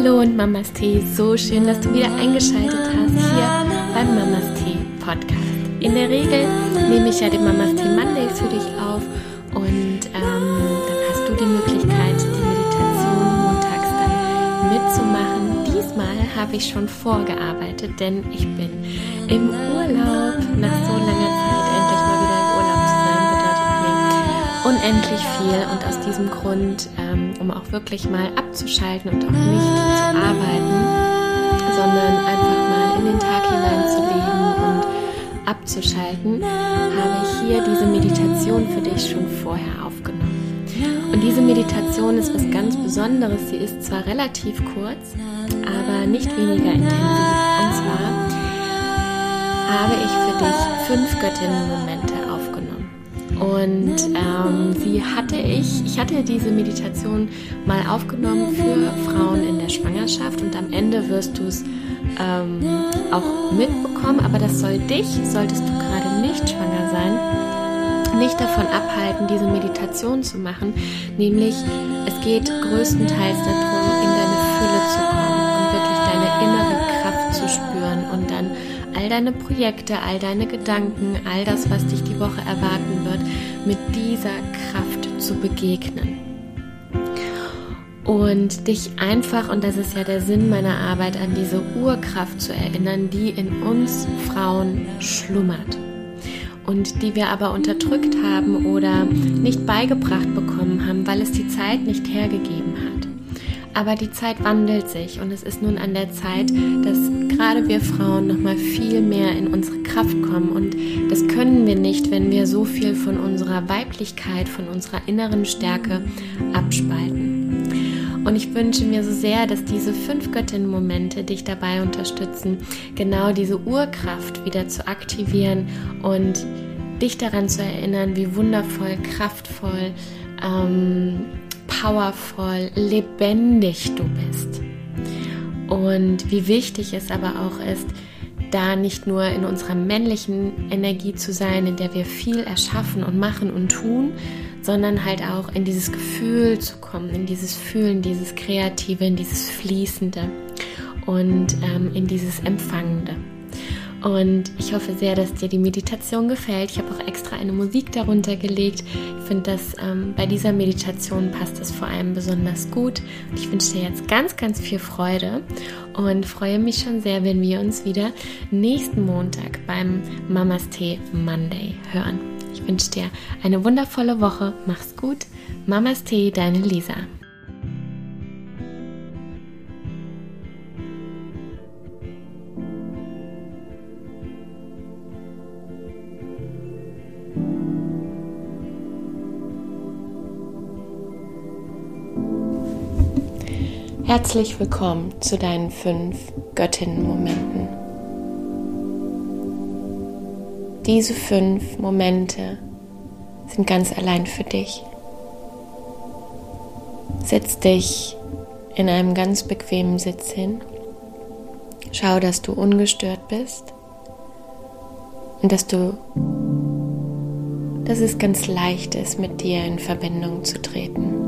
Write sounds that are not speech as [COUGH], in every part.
Hallo und Mamas Tee, so schön, dass du wieder eingeschaltet hast hier beim Mamas Tee Podcast. In der Regel nehme ich ja den Mamas Tee Monday für dich auf und ähm, dann hast du die Möglichkeit, die Meditation montags dann mitzumachen. Diesmal habe ich schon vorgearbeitet, denn ich bin im Urlaub nach so langer Zeit unendlich viel und aus diesem Grund ähm, um auch wirklich mal abzuschalten und auch nicht zu arbeiten, sondern einfach mal in den Tag hineinzuleben und abzuschalten, habe ich hier diese Meditation für dich schon vorher aufgenommen. Und diese Meditation ist was ganz Besonderes. Sie ist zwar relativ kurz, aber nicht weniger intensiv. Und zwar habe ich für dich fünf Göttinnenmomente und ähm, sie hatte ich, ich hatte diese Meditation mal aufgenommen für Frauen in der Schwangerschaft und am Ende wirst du es ähm, auch mitbekommen, aber das soll dich, solltest du gerade nicht schwanger sein, nicht davon abhalten, diese Meditation zu machen. Nämlich, es geht größtenteils darum, in deine Fülle zu kommen all deine Projekte, all deine Gedanken, all das, was dich die Woche erwarten wird, mit dieser Kraft zu begegnen. Und dich einfach, und das ist ja der Sinn meiner Arbeit, an diese Urkraft zu erinnern, die in uns Frauen schlummert und die wir aber unterdrückt haben oder nicht beigebracht bekommen haben, weil es die Zeit nicht hergegeben hat. Aber die Zeit wandelt sich und es ist nun an der Zeit, dass gerade wir Frauen noch mal viel mehr in unsere Kraft kommen und das können wir nicht, wenn wir so viel von unserer Weiblichkeit, von unserer inneren Stärke abspalten. Und ich wünsche mir so sehr, dass diese fünf Göttinnen-Momente dich dabei unterstützen, genau diese Urkraft wieder zu aktivieren und dich daran zu erinnern, wie wundervoll, kraftvoll, ähm, powervoll, lebendig du bist. Und wie wichtig es aber auch ist, da nicht nur in unserer männlichen Energie zu sein, in der wir viel erschaffen und machen und tun, sondern halt auch in dieses Gefühl zu kommen, in dieses Fühlen, dieses Kreative, in dieses Fließende und ähm, in dieses Empfangende. Und ich hoffe sehr, dass dir die Meditation gefällt. Ich habe auch extra eine Musik darunter gelegt. Ich finde, dass ähm, bei dieser Meditation passt es vor allem besonders gut. Und ich wünsche dir jetzt ganz, ganz viel Freude und freue mich schon sehr, wenn wir uns wieder nächsten Montag beim Mamas Tee Monday hören. Ich wünsche dir eine wundervolle Woche. Mach's gut. Mamas Tee, deine Lisa. Herzlich willkommen zu deinen fünf Göttinnen-Momenten. Diese fünf Momente sind ganz allein für dich. Setz dich in einem ganz bequemen Sitz hin. Schau, dass du ungestört bist und dass du, dass es ganz leicht ist, mit dir in Verbindung zu treten.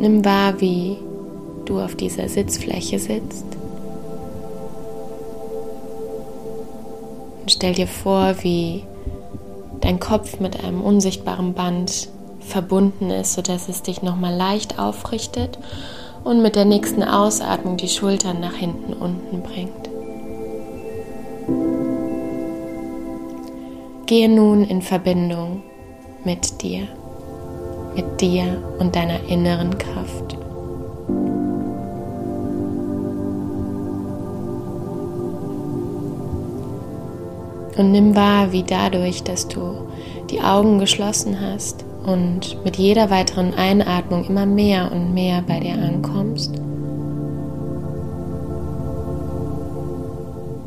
Nimm wahr, wie du auf dieser Sitzfläche sitzt. Und stell dir vor, wie dein Kopf mit einem unsichtbaren Band verbunden ist, sodass es dich nochmal leicht aufrichtet und mit der nächsten Ausatmung die Schultern nach hinten unten bringt. Gehe nun in Verbindung mit dir mit dir und deiner inneren Kraft. Und nimm wahr, wie dadurch, dass du die Augen geschlossen hast und mit jeder weiteren Einatmung immer mehr und mehr bei dir ankommst,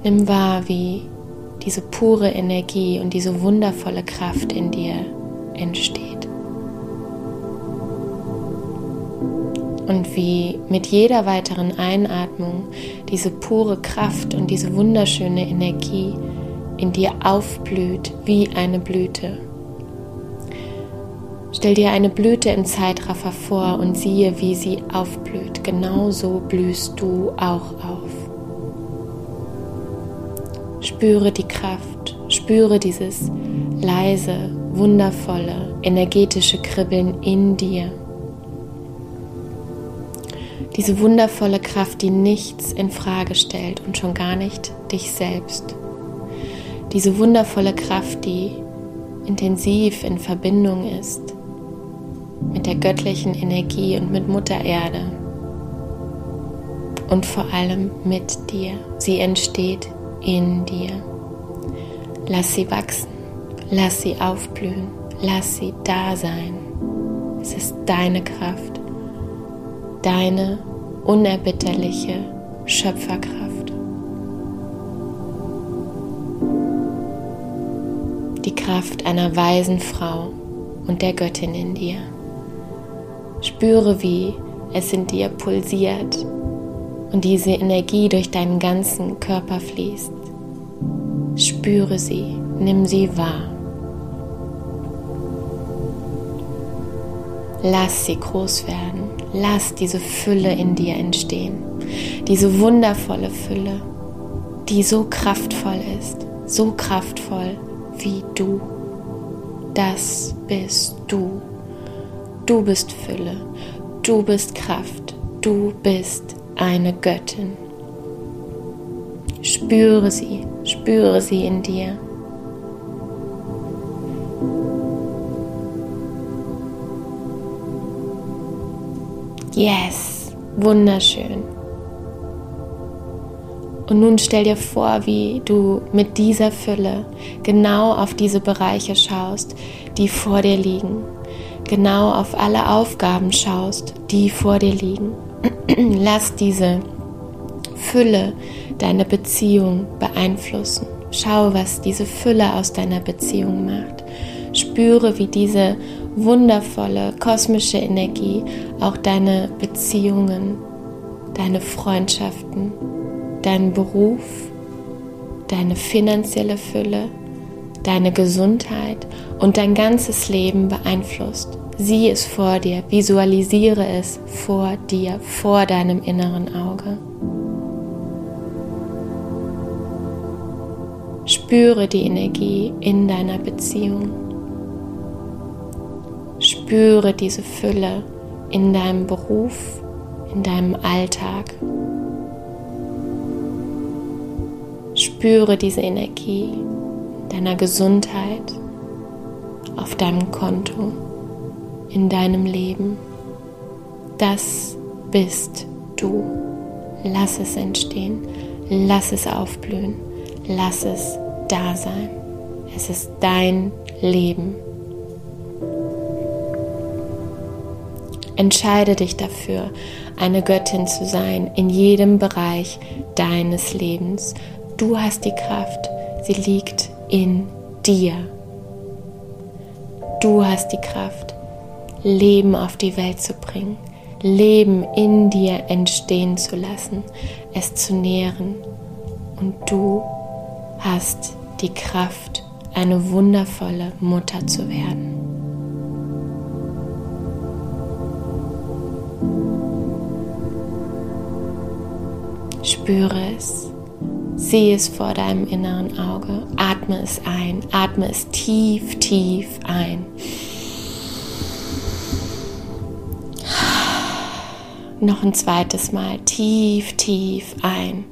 nimm wahr, wie diese pure Energie und diese wundervolle Kraft in dir entsteht. Und wie mit jeder weiteren Einatmung diese pure Kraft und diese wunderschöne Energie in dir aufblüht wie eine Blüte. Stell dir eine Blüte im Zeitraffer vor und siehe, wie sie aufblüht. Genauso blühst du auch auf. Spüre die Kraft, spüre dieses leise, wundervolle, energetische Kribbeln in dir. Diese wundervolle Kraft, die nichts in Frage stellt und schon gar nicht dich selbst. Diese wundervolle Kraft, die intensiv in Verbindung ist mit der göttlichen Energie und mit Mutter Erde und vor allem mit dir. Sie entsteht in dir. Lass sie wachsen, lass sie aufblühen, lass sie da sein. Es ist deine Kraft, deine unerbitterliche Schöpferkraft. Die Kraft einer weisen Frau und der Göttin in dir. Spüre, wie es in dir pulsiert und diese Energie durch deinen ganzen Körper fließt. Spüre sie, nimm sie wahr. Lass sie groß werden. Lass diese Fülle in dir entstehen. Diese wundervolle Fülle, die so kraftvoll ist. So kraftvoll wie du. Das bist du. Du bist Fülle. Du bist Kraft. Du bist eine Göttin. Spüre sie, spüre sie in dir. Yes, wunderschön. Und nun stell dir vor, wie du mit dieser Fülle genau auf diese Bereiche schaust, die vor dir liegen. Genau auf alle Aufgaben schaust, die vor dir liegen. [CLEARS THROAT] Lass diese Fülle deine Beziehung beeinflussen. Schau, was diese Fülle aus deiner Beziehung macht. Spüre, wie diese wundervolle kosmische Energie auch deine Beziehungen, deine Freundschaften, deinen Beruf, deine finanzielle Fülle, deine Gesundheit und dein ganzes Leben beeinflusst. Sieh es vor dir, visualisiere es vor dir, vor deinem inneren Auge. Spüre die Energie in deiner Beziehung. Spüre diese Fülle in deinem Beruf, in deinem Alltag. Spüre diese Energie deiner Gesundheit auf deinem Konto in deinem Leben. Das bist du. Lass es entstehen, lass es aufblühen, lass es da sein. Es ist dein Leben. Entscheide dich dafür, eine Göttin zu sein in jedem Bereich deines Lebens. Du hast die Kraft, sie liegt in dir. Du hast die Kraft, Leben auf die Welt zu bringen, Leben in dir entstehen zu lassen, es zu nähren. Und du hast die Kraft, eine wundervolle Mutter zu werden. Spüre es, sieh es vor deinem inneren Auge, atme es ein, atme es tief, tief ein. Noch ein zweites Mal tief, tief ein.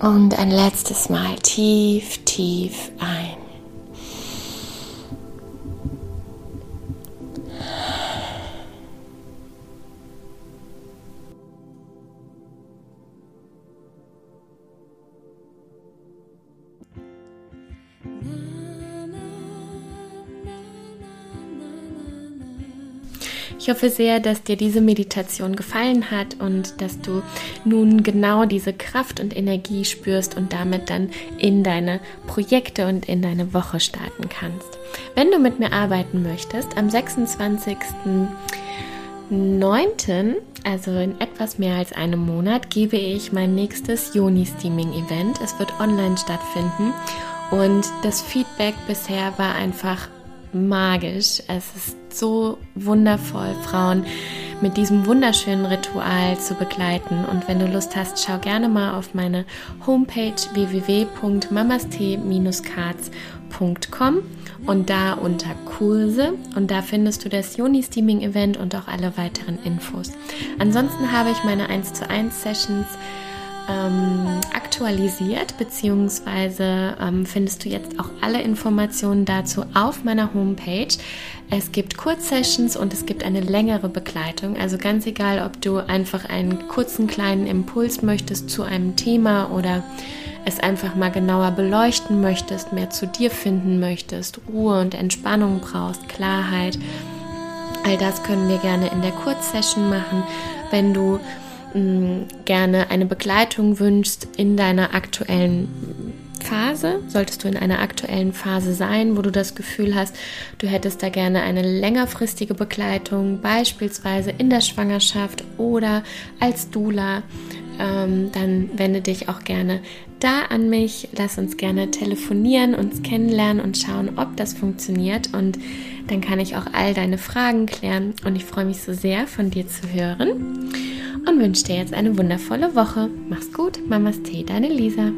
Und ein letztes Mal tief, tief ein. Ich hoffe sehr, dass dir diese Meditation gefallen hat und dass du nun genau diese Kraft und Energie spürst und damit dann in deine Projekte und in deine Woche starten kannst. Wenn du mit mir arbeiten möchtest, am 26.09., also in etwas mehr als einem Monat, gebe ich mein nächstes Joni-Steaming-Event. Es wird online stattfinden und das Feedback bisher war einfach magisch. Es ist so wundervoll, Frauen mit diesem wunderschönen Ritual zu begleiten. Und wenn du Lust hast, schau gerne mal auf meine Homepage www.mamast-cards.com und da unter Kurse und da findest du das Joni Steaming Event und auch alle weiteren Infos. Ansonsten habe ich meine 1 zu 1 Sessions ähm, aktualisiert, beziehungsweise ähm, findest du jetzt auch alle Informationen dazu auf meiner Homepage. Es gibt Kurzsessions und es gibt eine längere Begleitung. Also ganz egal, ob du einfach einen kurzen kleinen Impuls möchtest zu einem Thema oder es einfach mal genauer beleuchten möchtest, mehr zu dir finden möchtest, Ruhe und Entspannung brauchst, Klarheit. All das können wir gerne in der Kurzsession machen. Wenn du gerne eine Begleitung wünschst in deiner aktuellen Phase, solltest du in einer aktuellen Phase sein, wo du das Gefühl hast, du hättest da gerne eine längerfristige Begleitung, beispielsweise in der Schwangerschaft oder als Dula, ähm, dann wende dich auch gerne da an mich. Lass uns gerne telefonieren, uns kennenlernen und schauen, ob das funktioniert. Und dann kann ich auch all deine Fragen klären. Und ich freue mich so sehr, von dir zu hören und wünsche dir jetzt eine wundervolle Woche. Mach's gut, Mamas Tee, deine Lisa.